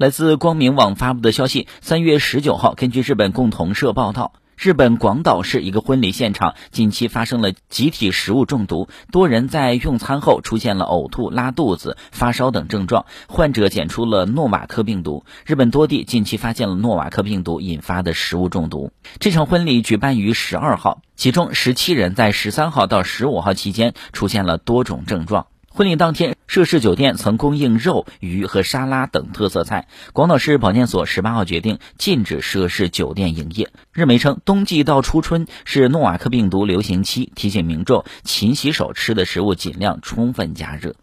来自光明网发布的消息，三月十九号，根据日本共同社报道。日本广岛市一个婚礼现场近期发生了集体食物中毒，多人在用餐后出现了呕吐、拉肚子、发烧等症状，患者检出了诺瓦克病毒。日本多地近期发现了诺瓦克病毒引发的食物中毒。这场婚礼举办于十二号，其中十七人在十三号到十五号期间出现了多种症状。婚礼当天，涉事酒店曾供应肉、鱼和沙拉等特色菜。广岛市保健所十八号决定禁止涉事酒店营业。日媒称，冬季到初春是诺瓦克病毒流行期，提醒民众勤洗手，吃的食物尽量充分加热。